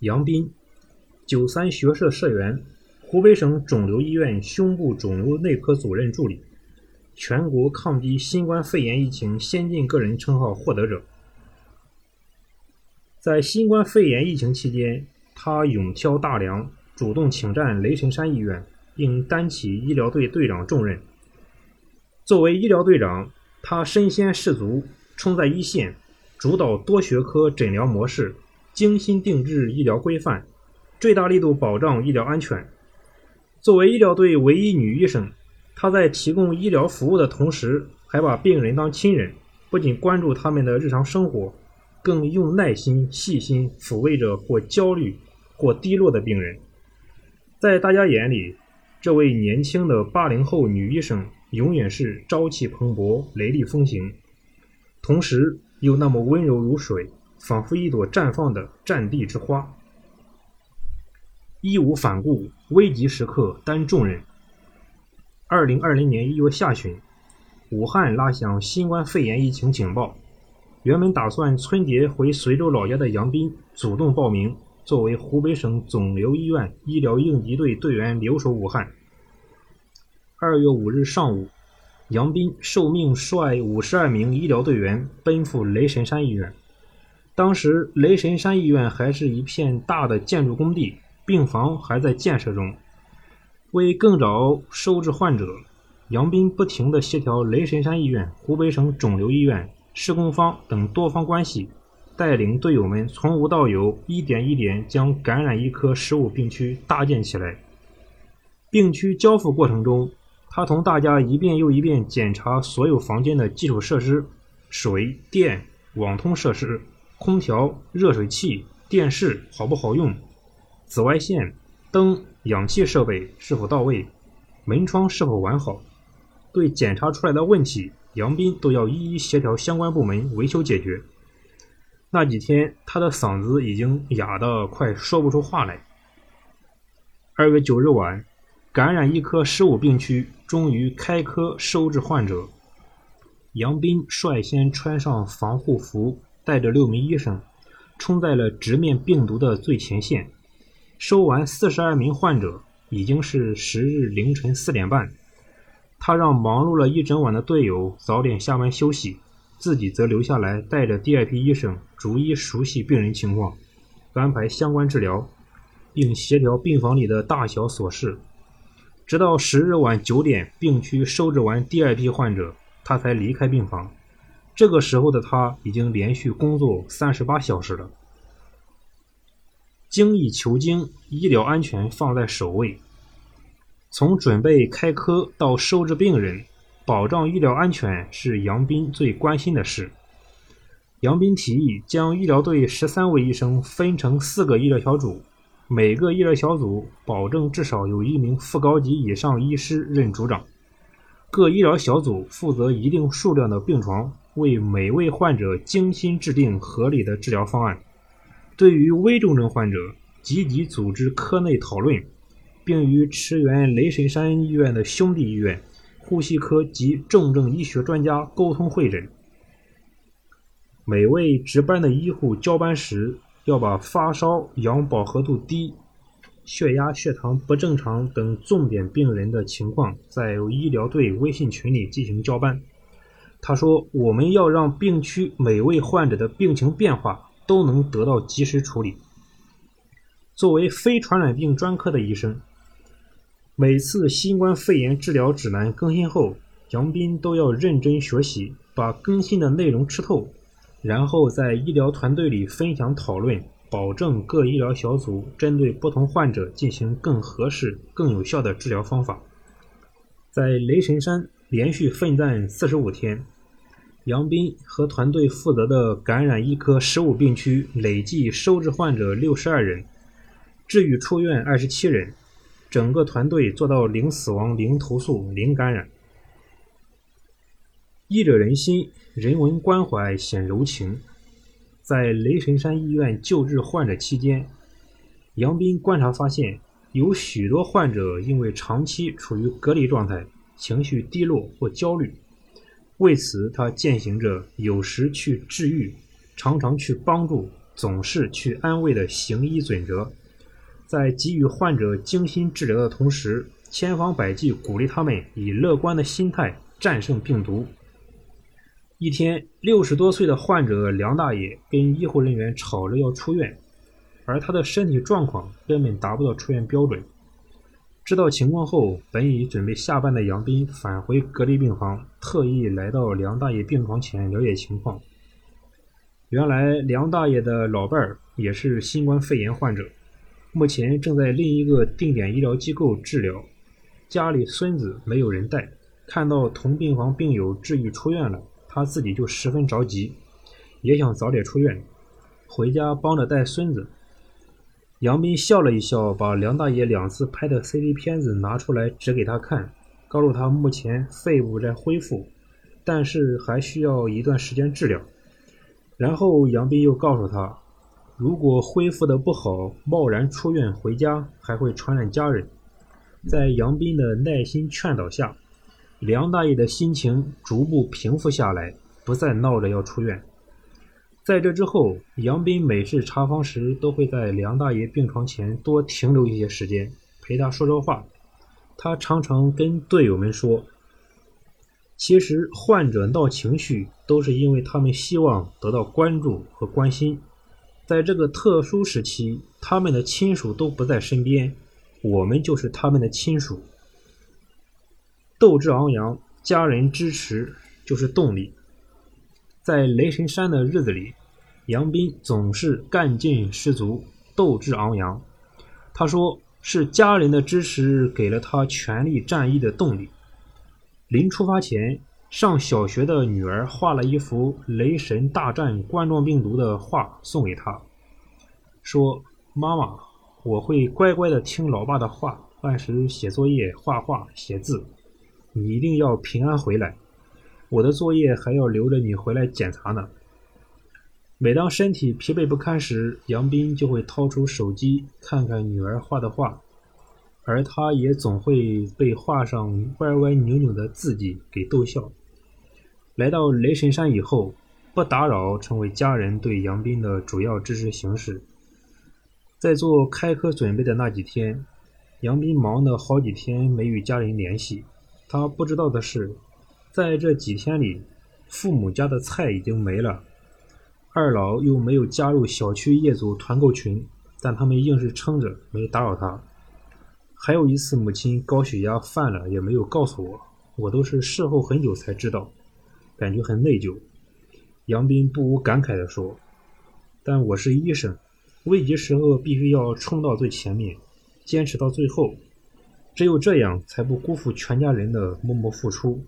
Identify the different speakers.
Speaker 1: 杨斌，九三学社社员，湖北省肿瘤医院胸部肿瘤内科主任助理，全国抗击新冠肺炎疫情先进个人称号获得者。在新冠肺炎疫情期间，他勇挑大梁，主动请战雷神山医院，并担起医疗队队长重任。作为医疗队长，他身先士卒，冲在一线，主导多学科诊疗模式，精心定制医疗规范，最大力度保障医疗安全。作为医疗队唯一女医生，她在提供医疗服务的同时，还把病人当亲人，不仅关注他们的日常生活，更用耐心、细心抚慰着或焦虑、或低落的病人。在大家眼里，这位年轻的八零后女医生。永远是朝气蓬勃、雷厉风行，同时又那么温柔如水，仿佛一朵绽放的战地之花。义无反顾，危急时刻担重任。二零二零年一月下旬，武汉拉响新冠肺炎疫情警报。原本打算春节回随州老家的杨斌，主动报名，作为湖北省肿瘤医院医疗应急队队员留守武汉。二月五日上午，杨斌受命率五十二名医疗队员奔赴雷神山医院。当时，雷神山医院还是一片大的建筑工地，病房还在建设中。为更早收治患者，杨斌不停地协调雷神山医院、湖北省肿瘤医院、施工方等多方关系，带领队友们从无到有，一点一点将感染医科十五病区搭建起来。病区交付过程中，他同大家一遍又一遍检查所有房间的基础设施：水电、网通设施、空调、热水器、电视好不好用，紫外线、灯、氧气设备是否到位，门窗是否完好。对检查出来的问题，杨斌都要一一协调相关部门维修解决。那几天，他的嗓子已经哑得快说不出话来。二月九日晚。感染一科十五病区终于开科收治患者。杨斌率先穿上防护服，带着六名医生，冲在了直面病毒的最前线。收完四十二名患者，已经是十日凌晨四点半。他让忙碌了一整晚的队友早点下班休息，自己则留下来带着第二批医生，逐一熟悉病人情况，安排相关治疗，并协调病房里的大小琐事。直到十日晚九点，病区收治完第二批患者，他才离开病房。这个时候的他已经连续工作三十八小时了。精益求精，医疗安全放在首位。从准备开科到收治病人，保障医疗安全是杨斌最关心的事。杨斌提议将医疗队十三位医生分成四个医疗小组。每个医疗小组保证至少有一名副高级以上医师任组长，各医疗小组负责一定数量的病床，为每位患者精心制定合理的治疗方案。对于危重症患者，积极组织科内讨论，并与驰援雷神山医院的兄弟医院、呼吸科及重症医学专家沟通会诊。每位值班的医护交班时。要把发烧、氧饱和度低、血压、血糖不正常等重点病人的情况，在医疗队微信群里进行交班。他说：“我们要让病区每位患者的病情变化都能得到及时处理。”作为非传染病专科的医生，每次新冠肺炎治疗指南更新后，杨斌都要认真学习，把更新的内容吃透。然后在医疗团队里分享讨论，保证各医疗小组针对不同患者进行更合适、更有效的治疗方法。在雷神山连续奋战四十五天，杨斌和团队负责的感染医科十五病区累计收治患者六十二人，治愈出院二十七人，整个团队做到零死亡、零投诉、零感染。医者仁心，人文关怀显柔情。在雷神山医院救治患者期间，杨斌观察发现，有许多患者因为长期处于隔离状态，情绪低落或焦虑。为此，他践行着有时去治愈，常常去帮助，总是去安慰的行医准则，在给予患者精心治疗的同时，千方百计鼓励他们以乐观的心态战胜病毒。一天，六十多岁的患者梁大爷跟医护人员吵着要出院，而他的身体状况根本达不到出院标准。知道情况后，本已准备下班的杨斌返回隔离病房，特意来到梁大爷病床前了解情况。原来，梁大爷的老伴儿也是新冠肺炎患者，目前正在另一个定点医疗机构治疗，家里孙子没有人带，看到同病房病友治愈出院了，他自己就十分着急，也想早点出院，回家帮着带孙子。杨斌笑了一笑，把梁大爷两次拍的 CT 片子拿出来指给他看，告诉他目前肺部在恢复，但是还需要一段时间治疗。然后杨斌又告诉他，如果恢复的不好，贸然出院回家还会传染家人。在杨斌的耐心劝导下，梁大爷的心情逐步平复下来，不再闹着要出院。在这之后，杨斌每次查房时都会在梁大爷病床前多停留一些时间，陪他说说话。他常常跟队友们说：“其实患者闹情绪，都是因为他们希望得到关注和关心。在这个特殊时期，他们的亲属都不在身边，我们就是他们的亲属。斗志昂扬，家人支持就是动力。”在雷神山的日子里，杨斌总是干劲十足，斗志昂扬。他说：“是家人的支持给了他全力战役的动力。”临出发前，上小学的女儿画了一幅《雷神大战冠状病毒》的画送给他，说：“妈妈，我会乖乖的听老爸的话，按时写作业、画画、写字。你一定要平安回来。”我的作业还要留着你回来检查呢。每当身体疲惫不堪时，杨斌就会掏出手机看看女儿画的画，而他也总会被画上歪歪扭扭的字迹给逗笑。来到雷神山以后，不打扰成为家人对杨斌的主要支持形式。在做开科准备的那几天，杨斌忙得好几天没与家人联系。他不知道的是。在这几天里，父母家的菜已经没了，二老又没有加入小区业主团购群，但他们硬是撑着没打扰他。还有一次，母亲高血压犯了，也没有告诉我，我都是事后很久才知道，感觉很内疚。杨斌不无感慨地说：“但我是医生，危急时候必须要冲到最前面，坚持到最后，只有这样才不辜负全家人的默默付出。”